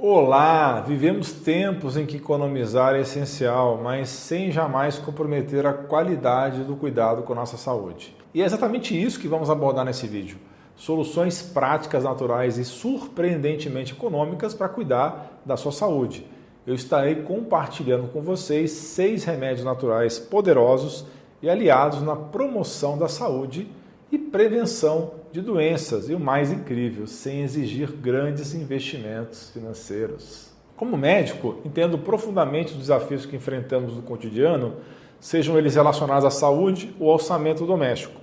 Olá! Vivemos tempos em que economizar é essencial, mas sem jamais comprometer a qualidade do cuidado com a nossa saúde. E é exatamente isso que vamos abordar nesse vídeo. Soluções práticas, naturais e surpreendentemente econômicas para cuidar da sua saúde. Eu estarei compartilhando com vocês seis remédios naturais poderosos e aliados na promoção da saúde prevenção de doenças e o mais incrível, sem exigir grandes investimentos financeiros. Como médico, entendo profundamente os desafios que enfrentamos no cotidiano, sejam eles relacionados à saúde ou ao orçamento doméstico.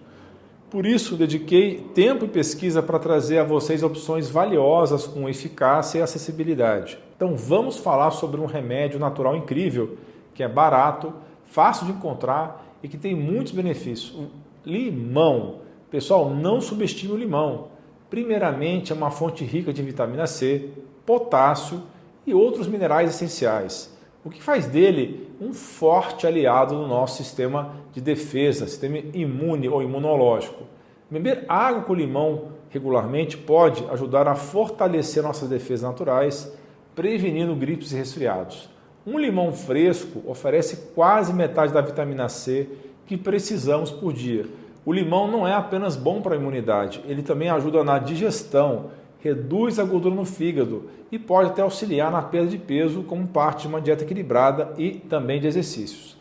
Por isso, dediquei tempo e pesquisa para trazer a vocês opções valiosas com eficácia e acessibilidade. Então, vamos falar sobre um remédio natural incrível, que é barato, fácil de encontrar e que tem muitos benefícios. O limão. Pessoal, não subestime o limão. Primeiramente, é uma fonte rica de vitamina C, potássio e outros minerais essenciais, o que faz dele um forte aliado no nosso sistema de defesa, sistema imune ou imunológico. Beber água com limão regularmente pode ajudar a fortalecer nossas defesas naturais, prevenindo gripes e resfriados. Um limão fresco oferece quase metade da vitamina C que precisamos por dia o limão não é apenas bom para a imunidade, ele também ajuda na digestão, reduz a gordura no fígado e pode até auxiliar na perda de peso como parte de uma dieta equilibrada e também de exercícios.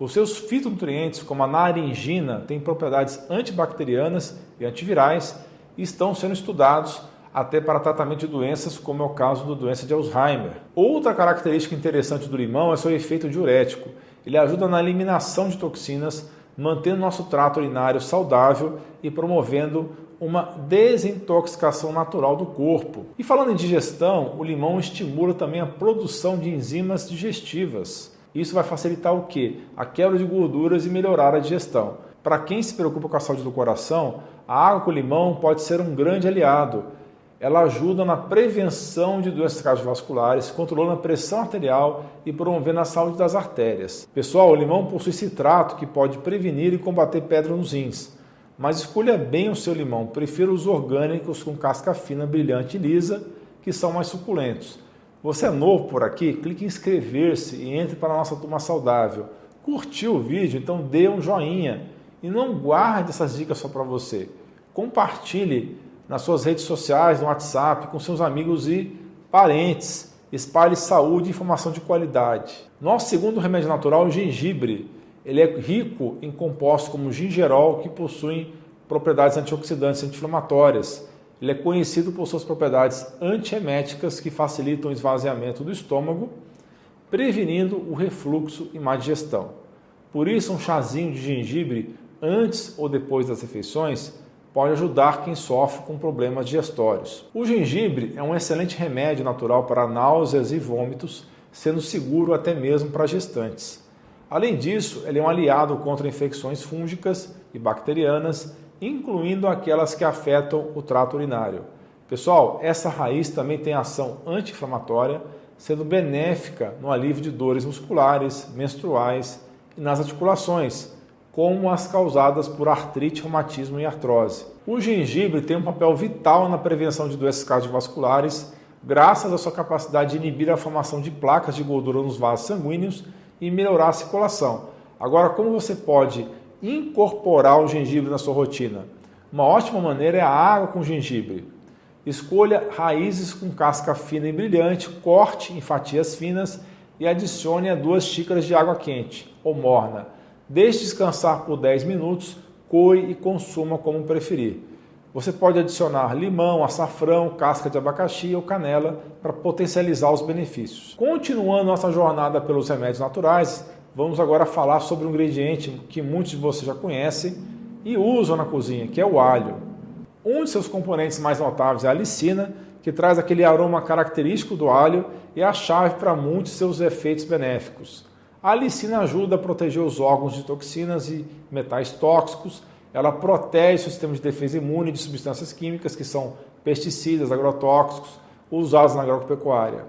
Os seus fitonutrientes, como a naringina, têm propriedades antibacterianas e antivirais e estão sendo estudados até para tratamento de doenças, como é o caso da doença de Alzheimer. Outra característica interessante do limão é seu efeito diurético. Ele ajuda na eliminação de toxinas, mantendo nosso trato urinário saudável e promovendo uma desintoxicação natural do corpo. E falando em digestão, o limão estimula também a produção de enzimas digestivas. Isso vai facilitar o que? A quebra de gorduras e melhorar a digestão. Para quem se preocupa com a saúde do coração, a água com limão pode ser um grande aliado ela ajuda na prevenção de doenças cardiovasculares, controlando a pressão arterial e promovendo a saúde das artérias. Pessoal, o limão possui citrato que pode prevenir e combater pedra nos rins. Mas escolha bem o seu limão. Prefira os orgânicos com casca fina, brilhante e lisa, que são mais suculentos. Você é novo por aqui? Clique em inscrever-se e entre para a nossa turma saudável. Curtiu o vídeo? Então dê um joinha. E não guarde essas dicas só para você. Compartilhe nas suas redes sociais, no WhatsApp, com seus amigos e parentes. Espalhe saúde e informação de qualidade. Nosso segundo remédio natural é o gengibre. Ele é rico em compostos como gingerol, que possuem propriedades antioxidantes e anti-inflamatórias. Ele é conhecido por suas propriedades antieméticas que facilitam o esvaziamento do estômago, prevenindo o refluxo e má digestão. Por isso, um chazinho de gengibre antes ou depois das refeições pode ajudar quem sofre com problemas digestórios. O gengibre é um excelente remédio natural para náuseas e vômitos, sendo seguro até mesmo para gestantes. Além disso, ele é um aliado contra infecções fúngicas e bacterianas, incluindo aquelas que afetam o trato urinário. Pessoal, essa raiz também tem ação anti-inflamatória, sendo benéfica no alívio de dores musculares, menstruais e nas articulações, como as causadas por artrite, reumatismo e artrose. O gengibre tem um papel vital na prevenção de doenças cardiovasculares, graças à sua capacidade de inibir a formação de placas de gordura nos vasos sanguíneos e melhorar a circulação. Agora, como você pode incorporar o gengibre na sua rotina? Uma ótima maneira é a água com gengibre. Escolha raízes com casca fina e brilhante, corte em fatias finas e adicione a duas xícaras de água quente ou morna. Deixe descansar por 10 minutos, coe e consuma como preferir. Você pode adicionar limão, açafrão, casca de abacaxi ou canela para potencializar os benefícios. Continuando nossa jornada pelos remédios naturais, vamos agora falar sobre um ingrediente que muitos de vocês já conhecem e usam na cozinha, que é o alho. Um de seus componentes mais notáveis é a alicina, que traz aquele aroma característico do alho e é a chave para muitos de seus efeitos benéficos. A alicina ajuda a proteger os órgãos de toxinas e metais tóxicos. Ela protege o sistema de defesa imune de substâncias químicas que são pesticidas, agrotóxicos, usados na agropecuária.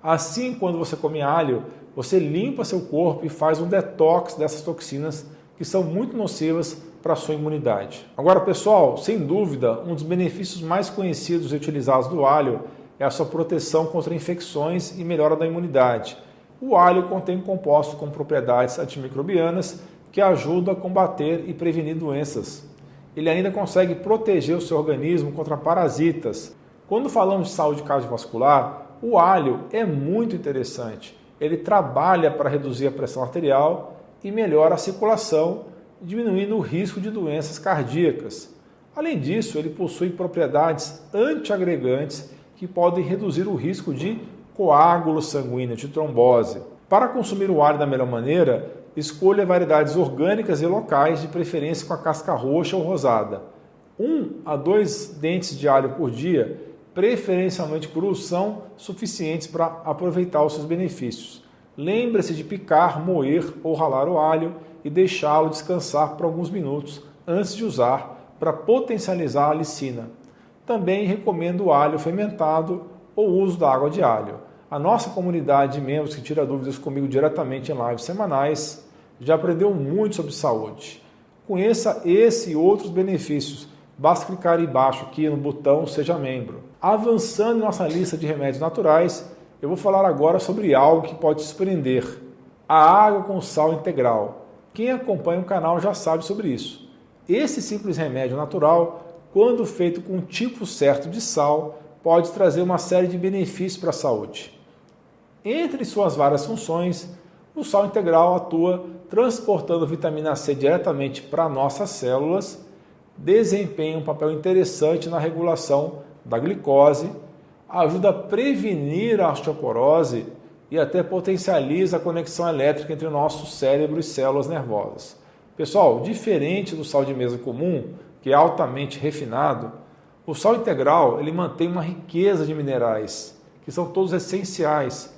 Assim, quando você come alho, você limpa seu corpo e faz um detox dessas toxinas que são muito nocivas para a sua imunidade. Agora, pessoal, sem dúvida, um dos benefícios mais conhecidos e utilizados do alho é a sua proteção contra infecções e melhora da imunidade. O alho contém compostos com propriedades antimicrobianas que ajudam a combater e prevenir doenças. Ele ainda consegue proteger o seu organismo contra parasitas. Quando falamos de saúde cardiovascular, o alho é muito interessante. Ele trabalha para reduzir a pressão arterial e melhora a circulação, diminuindo o risco de doenças cardíacas. Além disso, ele possui propriedades antiagregantes que podem reduzir o risco de coágulo sanguíneo, de trombose. Para consumir o alho da melhor maneira, escolha variedades orgânicas e locais, de preferência com a casca roxa ou rosada. Um a dois dentes de alho por dia, preferencialmente crus, são suficientes para aproveitar os seus benefícios. Lembre-se de picar, moer ou ralar o alho e deixá-lo descansar por alguns minutos antes de usar para potencializar a licina. Também recomendo o alho fermentado ou o uso da água de alho. A nossa comunidade de membros que tira dúvidas comigo diretamente em lives semanais já aprendeu muito sobre saúde. Conheça esse e outros benefícios. Basta clicar aí embaixo aqui no botão Seja Membro. Avançando em nossa lista de remédios naturais, eu vou falar agora sobre algo que pode surpreender: a água com sal integral. Quem acompanha o canal já sabe sobre isso. Esse simples remédio natural, quando feito com um tipo certo de sal, pode trazer uma série de benefícios para a saúde. Entre suas várias funções, o sal integral atua transportando vitamina C diretamente para nossas células, desempenha um papel interessante na regulação da glicose, ajuda a prevenir a osteoporose e até potencializa a conexão elétrica entre o nosso cérebro e células nervosas. Pessoal, diferente do sal de mesa comum, que é altamente refinado, o sal integral ele mantém uma riqueza de minerais, que são todos essenciais.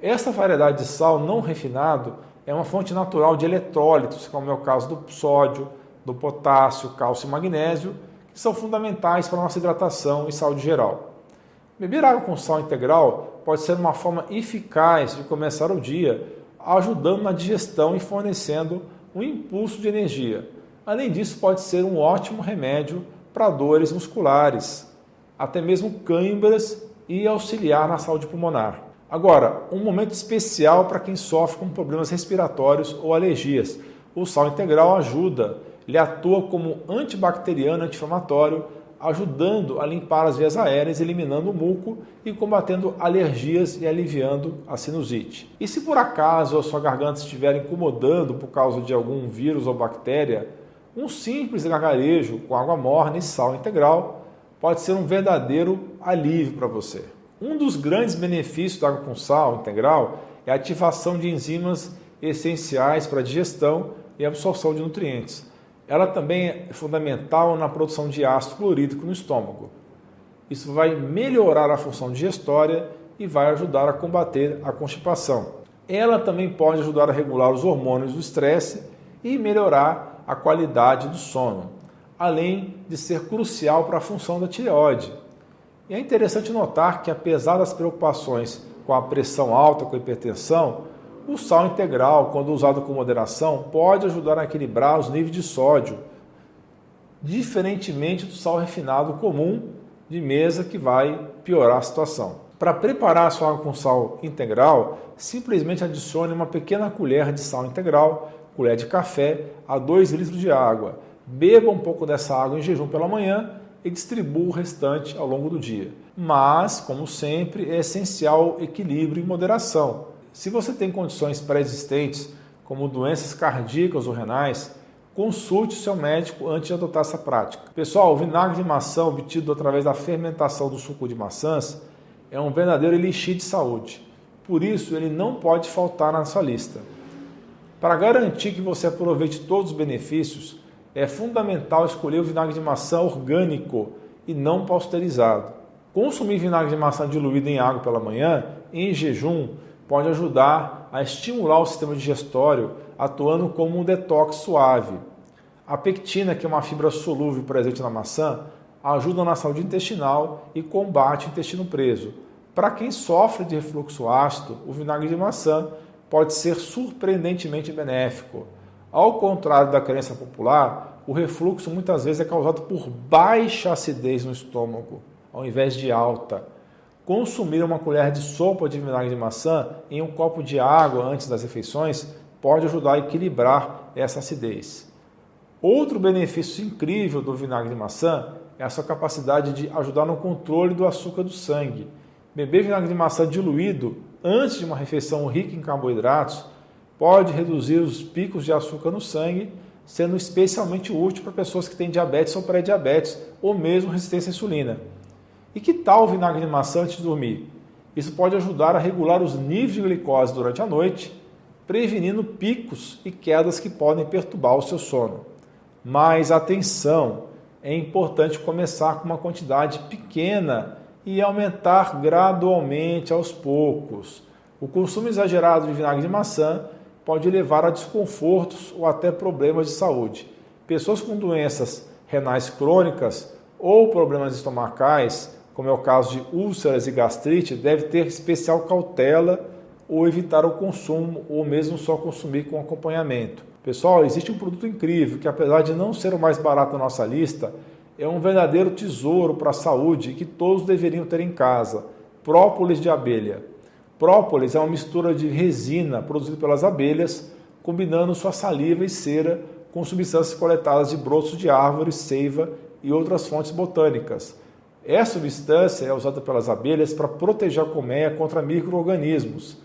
Essa variedade de sal não refinado é uma fonte natural de eletrólitos, como é o caso do sódio, do potássio, cálcio e magnésio, que são fundamentais para a nossa hidratação e saúde geral. Beber água com sal integral pode ser uma forma eficaz de começar o dia, ajudando na digestão e fornecendo um impulso de energia. Além disso, pode ser um ótimo remédio para dores musculares, até mesmo câimbras e auxiliar na saúde pulmonar. Agora, um momento especial para quem sofre com problemas respiratórios ou alergias. O sal integral ajuda, ele atua como antibacteriano anti-inflamatório, ajudando a limpar as vias aéreas, eliminando o muco e combatendo alergias e aliviando a sinusite. E se por acaso a sua garganta estiver incomodando por causa de algum vírus ou bactéria, um simples gargarejo com água morna e sal integral pode ser um verdadeiro alívio para você. Um dos grandes benefícios da água com sal integral é a ativação de enzimas essenciais para a digestão e absorção de nutrientes ela também é fundamental na produção de ácido clorídrico no estômago. Isso vai melhorar a função digestória e vai ajudar a combater a constipação. Ela também pode ajudar a regular os hormônios do estresse e melhorar a qualidade do sono, além de ser crucial para a função da tireoide. E é interessante notar que, apesar das preocupações com a pressão alta, com a hipertensão, o sal integral, quando usado com moderação, pode ajudar a equilibrar os níveis de sódio, diferentemente do sal refinado comum de mesa que vai piorar a situação. Para preparar a sua água com sal integral, simplesmente adicione uma pequena colher de sal integral, colher de café, a 2 litros de água. Beba um pouco dessa água em jejum pela manhã e distribua o restante ao longo do dia. Mas, como sempre, é essencial equilíbrio e moderação. Se você tem condições pré-existentes, como doenças cardíacas ou renais, consulte seu médico antes de adotar essa prática. Pessoal, o vinagre de maçã obtido através da fermentação do suco de maçãs é um verdadeiro elixir de saúde. Por isso, ele não pode faltar na sua lista. Para garantir que você aproveite todos os benefícios, é fundamental escolher o vinagre de maçã orgânico e não pasteurizado. Consumir vinagre de maçã diluído em água pela manhã, em jejum, pode ajudar a estimular o sistema digestório, atuando como um detox suave. A pectina, que é uma fibra solúvel presente na maçã, ajuda na saúde intestinal e combate o intestino preso. Para quem sofre de refluxo ácido, o vinagre de maçã pode ser surpreendentemente benéfico. Ao contrário da crença popular, o refluxo muitas vezes é causado por baixa acidez no estômago, ao invés de alta. consumir uma colher de sopa de vinagre de maçã em um copo de água antes das refeições pode ajudar a equilibrar essa acidez. Outro benefício incrível do vinagre de maçã é a sua capacidade de ajudar no controle do açúcar do sangue. Beber vinagre de maçã diluído antes de uma refeição rica em carboidratos pode reduzir os picos de açúcar no sangue, sendo especialmente útil para pessoas que têm diabetes ou pré-diabetes ou mesmo resistência à insulina. E que tal o vinagre de maçã antes de dormir? Isso pode ajudar a regular os níveis de glicose durante a noite, prevenindo picos e quedas que podem perturbar o seu sono. Mas atenção, é importante começar com uma quantidade pequena e aumentar gradualmente aos poucos. O consumo exagerado de vinagre de maçã pode levar a desconfortos ou até problemas de saúde. Pessoas com doenças renais crônicas ou problemas estomacais, como é o caso de úlceras e gastrite, deve ter especial cautela ou evitar o consumo ou mesmo só consumir com acompanhamento. Pessoal, existe um produto incrível que, apesar de não ser o mais barato da nossa lista, é um verdadeiro tesouro para a saúde que todos deveriam ter em casa: própolis de abelha. Própolis é uma mistura de resina produzida pelas abelhas, combinando sua saliva e cera com substâncias coletadas de brotos de árvores, seiva e outras fontes botânicas. Essa substância é usada pelas abelhas para proteger a colmeia contra micro-organismos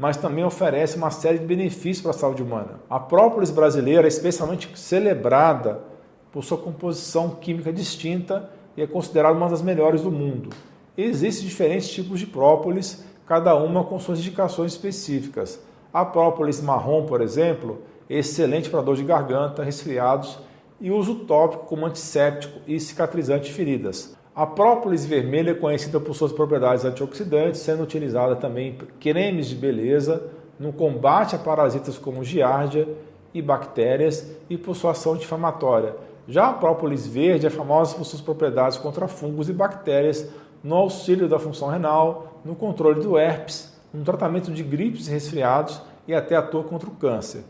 mas também oferece uma série de benefícios para a saúde humana. A própolis brasileira é especialmente celebrada por sua composição química distinta e é considerada uma das melhores do mundo. Existem diferentes tipos de própolis, cada uma com suas indicações específicas. A própolis marrom, por exemplo, é excelente para dor de garganta, resfriados e uso tópico como antisséptico e cicatrizante de feridas. A própolis vermelha é conhecida por suas propriedades antioxidantes, sendo utilizada também em cremes de beleza, no combate a parasitas como giardia e bactérias e por sua ação anti-inflamatória. Já a própolis verde é famosa por suas propriedades contra fungos e bactérias, no auxílio da função renal, no controle do herpes, no tratamento de gripes e resfriados e até atua contra o câncer.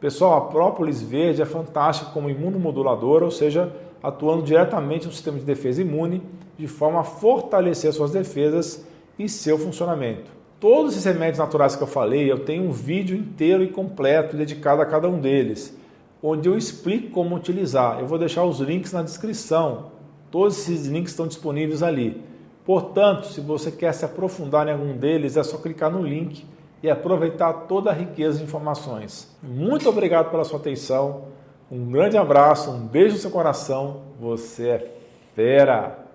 Pessoal, a própolis verde é fantástica como imunomoduladora, ou seja, atuando diretamente no sistema de defesa imune, de forma a fortalecer suas defesas e seu funcionamento. Todos esses remédios naturais que eu falei, eu tenho um vídeo inteiro e completo dedicado a cada um deles, onde eu explico como utilizar. Eu vou deixar os links na descrição. Todos esses links estão disponíveis ali. Portanto, se você quer se aprofundar em algum deles, é só clicar no link e aproveitar toda a riqueza de informações. Muito obrigado pela sua atenção. Um grande abraço, um beijo no seu coração. Você é fera!